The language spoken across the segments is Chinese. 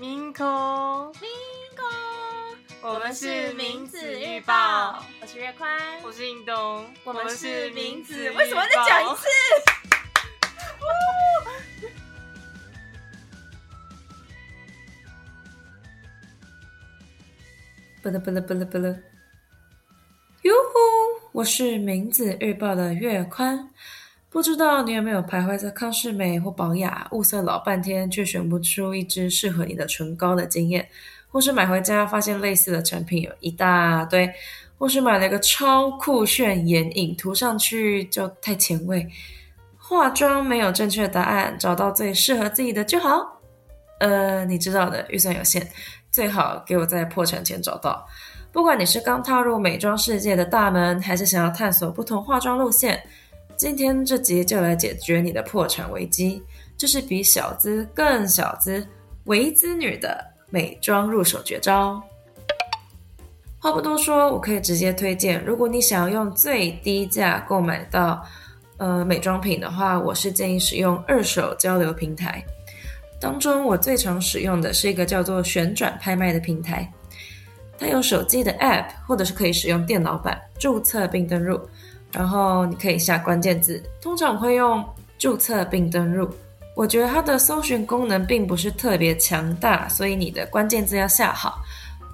明空，明空，我们是名字预报，我是月宽，我是印东，我们是名字。为什么再讲一次？不了不了不了不了！哟呼！我是名字日报的月宽，不知道你有没有徘徊在康士美或宝雅物色老半天，却选不出一支适合你的唇膏的经验，或是买回家发现类似的产品有一大堆，或是买了一个超酷炫眼影，涂上去就太前卫。化妆没有正确答案，找到最适合自己的就好。呃，你知道的，预算有限。最好给我在破产前找到。不管你是刚踏入美妆世界的大门，还是想要探索不同化妆路线，今天这集就来解决你的破产危机。这是比小资更小资、微资女的美妆入手绝招。话不多说，我可以直接推荐。如果你想要用最低价购买到呃美妆品的话，我是建议使用二手交流平台。当中我最常使用的是一个叫做旋转拍卖的平台，它有手机的 App，或者是可以使用电脑版注册并登入，然后你可以下关键字。通常会用注册并登入，我觉得它的搜寻功能并不是特别强大，所以你的关键字要下好。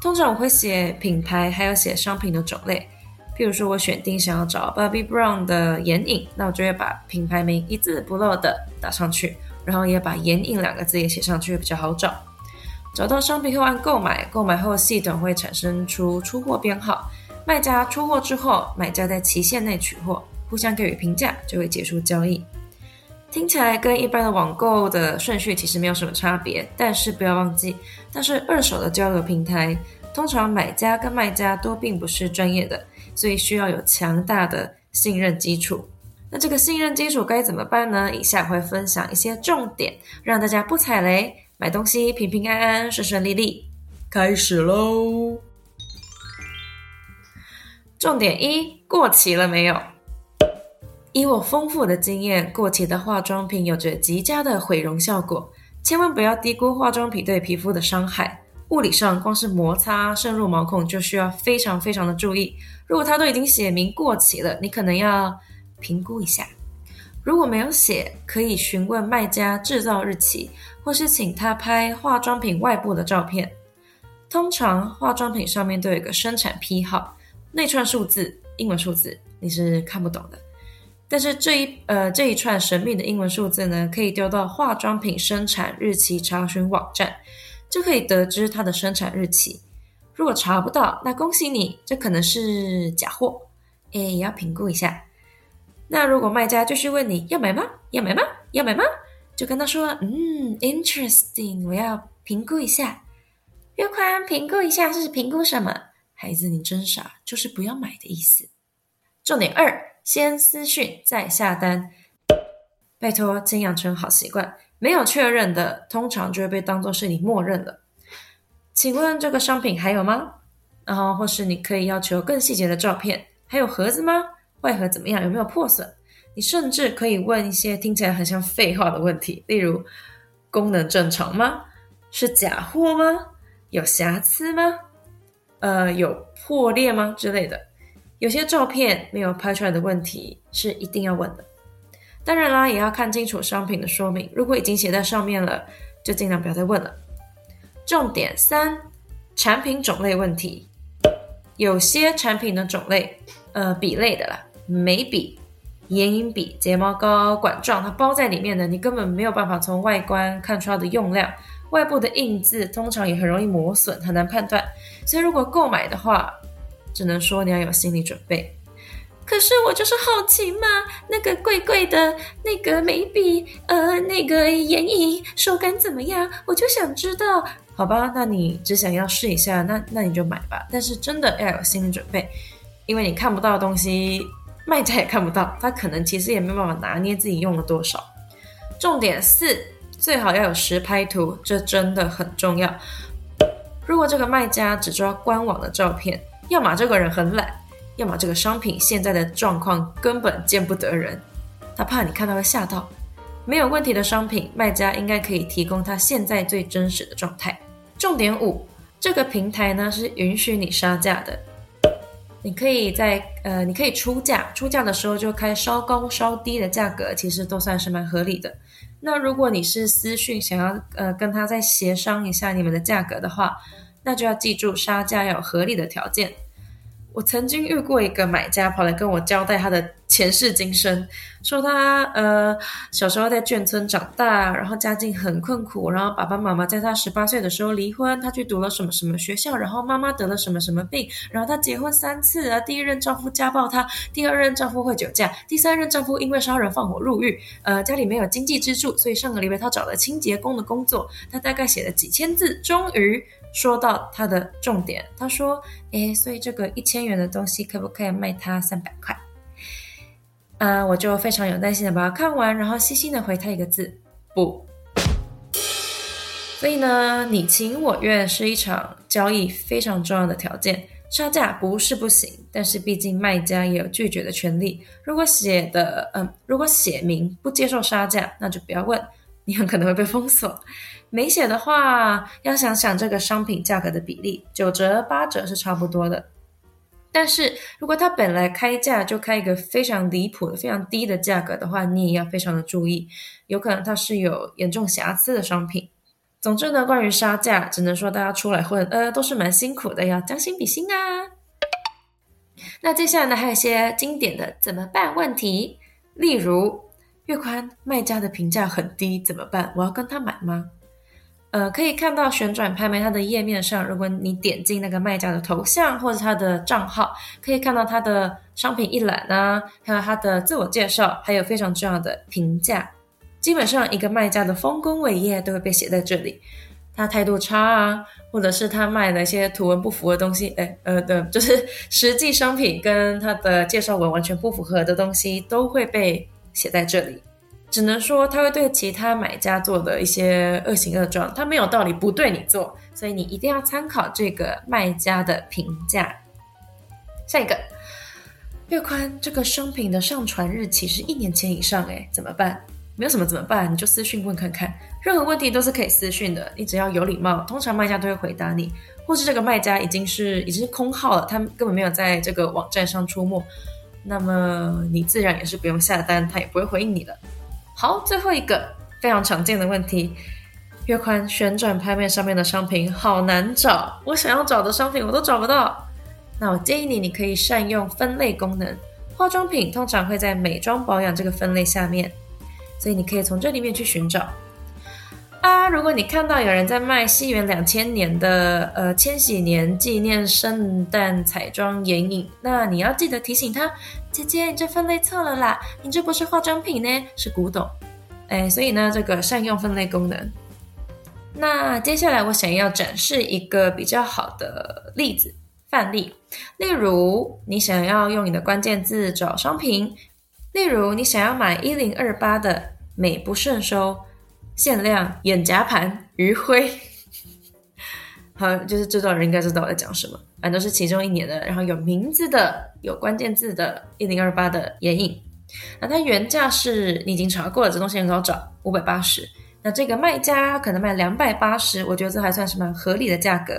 通常我会写品牌，还有写商品的种类。譬如说我选定想要找 Bobbi Brown 的眼影，那我就会把品牌名一字不漏的打上去。然后也把“眼影”两个字也写上去，比较好找。找到商品后按购买，购买后系统会产生出出货编号，卖家出货之后，买家在期限内取货，互相给予评价，就会结束交易。听起来跟一般的网购的顺序其实没有什么差别，但是不要忘记，但是二手的交流平台，通常买家跟卖家都并不是专业的，所以需要有强大的信任基础。那这个信任基础该怎么办呢？以下会分享一些重点，让大家不踩雷，买东西平平安安、顺顺利利。开始喽！重点一：过期了没有？以我丰富的经验，过期的化妆品有着极佳的毁容效果，千万不要低估化妆品对皮肤的伤害。物理上，光是摩擦渗入毛孔就需要非常非常的注意。如果它都已经写明过期了，你可能要。评估一下，如果没有写，可以询问卖家制造日期，或是请他拍化妆品外部的照片。通常化妆品上面都有一个生产批号，那串数字，英文数字你是看不懂的。但是这一呃这一串神秘的英文数字呢，可以丢到化妆品生产日期查询网站，就可以得知它的生产日期。如果查不到，那恭喜你，这可能是假货，哎，也要评估一下。那如果卖家继续问你要买吗？要买吗？要买吗？就跟他说：“嗯，interesting，我要评估一下。”月宽评估一下是评估什么？孩子，你真傻，就是不要买的意思。重点二：先私讯再下单。拜托，请养成好习惯，没有确认的，通常就会被当做是你默认了。请问这个商品还有吗？然后或是你可以要求更细节的照片，还有盒子吗？外盒怎么样？有没有破损？你甚至可以问一些听起来很像废话的问题，例如：功能正常吗？是假货吗？有瑕疵吗？呃，有破裂吗？之类的。有些照片没有拍出来的问题是一定要问的。当然啦，也要看清楚商品的说明。如果已经写在上面了，就尽量不要再问了。重点三：产品种类问题。有些产品的种类，呃，笔类的啦。眉笔、眼影笔、睫毛膏、管状，它包在里面的，你根本没有办法从外观看出它的用量。外部的印字通常也很容易磨损，很难判断。所以如果购买的话，只能说你要有心理准备。可是我就是好奇嘛，那个贵贵的那个眉笔，呃，那个眼影手感怎么样？我就想知道。好吧，那你只想要试一下，那那你就买吧。但是真的要有心理准备，因为你看不到的东西。卖家也看不到，他可能其实也没办法拿捏自己用了多少。重点四，最好要有实拍图，这真的很重要。如果这个卖家只抓官网的照片，要么这个人很懒，要么这个商品现在的状况根本见不得人。他怕你看到会吓到。没有问题的商品，卖家应该可以提供他现在最真实的状态。重点五，这个平台呢是允许你杀价的。你可以在呃，你可以出价，出价的时候就开稍高稍低的价格，其实都算是蛮合理的。那如果你是私讯想要呃跟他再协商一下你们的价格的话，那就要记住杀价要有合理的条件。我曾经遇过一个买家跑来跟我交代他的前世今生，说他呃小时候在眷村长大，然后家境很困苦，然后爸爸妈妈在他十八岁的时候离婚，他去读了什么什么学校，然后妈妈得了什么什么病，然后他结婚三次啊，第一任丈夫家暴他，第二任丈夫会酒驾，第三任丈夫因为杀人放火入狱，呃家里没有经济支柱，所以上个礼拜他找了清洁工的工作，他大概写了几千字，终于。说到他的重点，他说：“诶，所以这个一千元的东西可不可以卖他三百块？”啊，我就非常有耐心的把它看完，然后细心的回他一个字：“不。”所以呢，你情我愿是一场交易非常重要的条件。杀价不是不行，但是毕竟卖家也有拒绝的权利。如果写的嗯，如果写明不接受杀价，那就不要问，你很可能会被封锁。没写的话，要想想这个商品价格的比例，九折八折是差不多的。但是如果他本来开价就开一个非常离谱的、非常低的价格的话，你也要非常的注意，有可能它是有严重瑕疵的商品。总之呢，关于杀价，只能说大家出来混，呃，都是蛮辛苦的，要将心比心啊。那接下来呢，还有一些经典的怎么办问题，例如月宽卖家的评价很低，怎么办？我要跟他买吗？呃，可以看到旋转拍卖它的页面上，如果你点进那个卖家的头像或者他的账号，可以看到他的商品一览啊，还有他的自我介绍，还有非常重要的评价。基本上一个卖家的丰功伟业都会被写在这里。他态度差啊，或者是他卖的一些图文不符的东西，哎，呃的，就是 实际商品跟他的介绍文完全不符合的东西，都会被写在这里。只能说他会对其他买家做的一些恶行恶状，他没有道理不对你做，所以你一定要参考这个卖家的评价。下一个，月宽这个商品的上传日期是一年前以上，哎，怎么办？没有什么怎么办？你就私讯问看看，任何问题都是可以私讯的，你只要有礼貌，通常卖家都会回答你，或是这个卖家已经是已经是空号了，他根本没有在这个网站上出没，那么你自然也是不用下单，他也不会回应你的。好，最后一个非常常见的问题，月宽旋转拍卖上面的商品好难找，我想要找的商品我都找不到。那我建议你，你可以善用分类功能，化妆品通常会在美妆保养这个分类下面，所以你可以从这里面去寻找。啊，如果你看到有人在卖西元两千年的呃千禧年纪念圣诞彩妆眼影，那你要记得提醒他。姐姐，你这分类错了啦！你这不是化妆品呢，是古董。哎，所以呢，这个善用分类功能。那接下来我想要展示一个比较好的例子范例，例如你想要用你的关键字找商品，例如你想要买一零二八的美不胜收限量眼夹盘余晖。好，就是知道人应该知道我在讲什么，反正是其中一年的，然后有名字的、有关键字的，一零二八的眼影。那它原价是你已经查过了，这东西很好找，五百八十。那这个卖家可能卖两百八十，我觉得这还算是蛮合理的价格。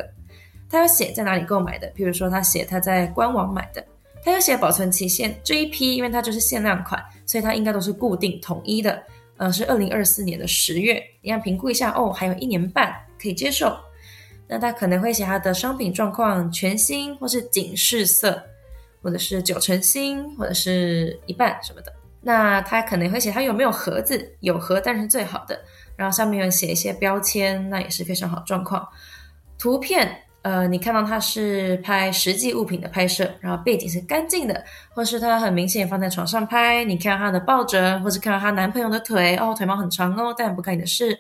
他要写在哪里购买的，比如说他写他在官网买的，他要写保存期限，这一批因为它就是限量款，所以它应该都是固定统一的。呃，是二零二四年的十月，你要评估一下哦，还有一年半可以接受。那他可能会写他的商品状况全新，或是警示色，或者是九成新，或者是一半什么的。那他可能会写他有没有盒子，有盒但是最好的，然后上面有写一些标签，那也是非常好状况。图片，呃，你看到他是拍实际物品的拍摄，然后背景是干净的，或是他很明显放在床上拍，你看到他的抱枕，或是看到他男朋友的腿，哦，腿毛很长哦，但不干你的事。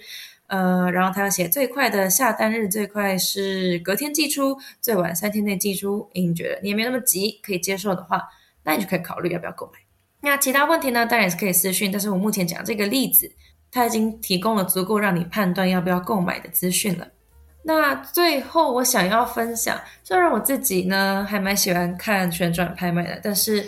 呃，然后他要写最快的下单日，最快是隔天寄出，最晚三天内寄出。你觉得你也没那么急，可以接受的话，那你就可以考虑要不要购买。那其他问题呢？当然也是可以私讯，但是我目前讲这个例子，它已经提供了足够让你判断要不要购买的资讯了。那最后我想要分享，虽然我自己呢还蛮喜欢看旋转拍卖的，但是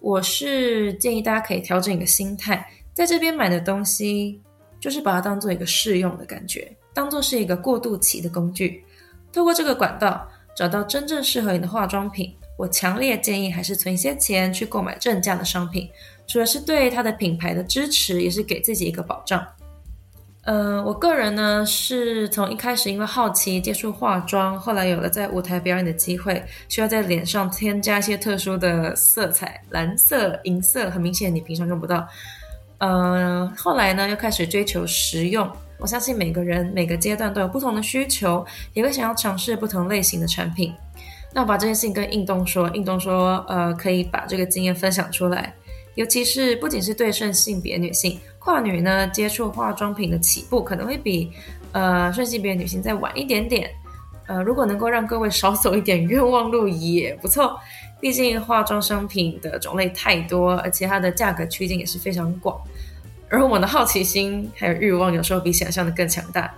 我是建议大家可以调整一个心态，在这边买的东西。就是把它当做一个试用的感觉，当做是一个过渡期的工具。透过这个管道找到真正适合你的化妆品，我强烈建议还是存一些钱去购买正价的商品，除了是对它的品牌的支持，也是给自己一个保障。呃，我个人呢是从一开始因为好奇接触化妆，后来有了在舞台表演的机会，需要在脸上添加一些特殊的色彩，蓝色、银色，很明显你平常用不到。呃，后来呢又开始追求实用。我相信每个人每个阶段都有不同的需求，也会想要尝试不同类型的产品。那我把这件事情跟印东说，印东说，呃，可以把这个经验分享出来，尤其是不仅是对顺性别女性。跨女呢，接触化妆品的起步可能会比呃顺性别女性再晚一点点。呃，如果能够让各位少走一点冤枉路也不错。毕竟化妆商品的种类太多，而且它的价格区间也是非常广。而我们的好奇心还有欲望，有时候比想象的更强大。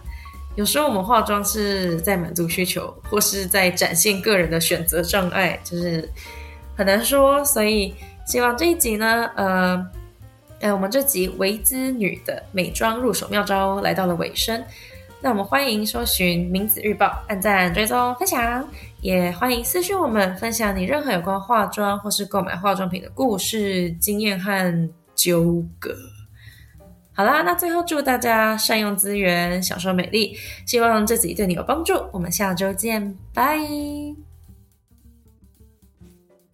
有时候我们化妆是在满足需求，或是在展现个人的选择障碍，就是很难说。所以希望这一集呢，呃。呃，我们这集维兹女的美妆入手妙招来到了尾声，那我们欢迎搜寻名字日报，按赞、追踪、分享，也欢迎私讯我们分享你任何有关化妆或是购买化妆品的故事、经验和纠葛。好啦，那最后祝大家善用资源，享受美丽，希望这集对你有帮助。我们下周见，拜。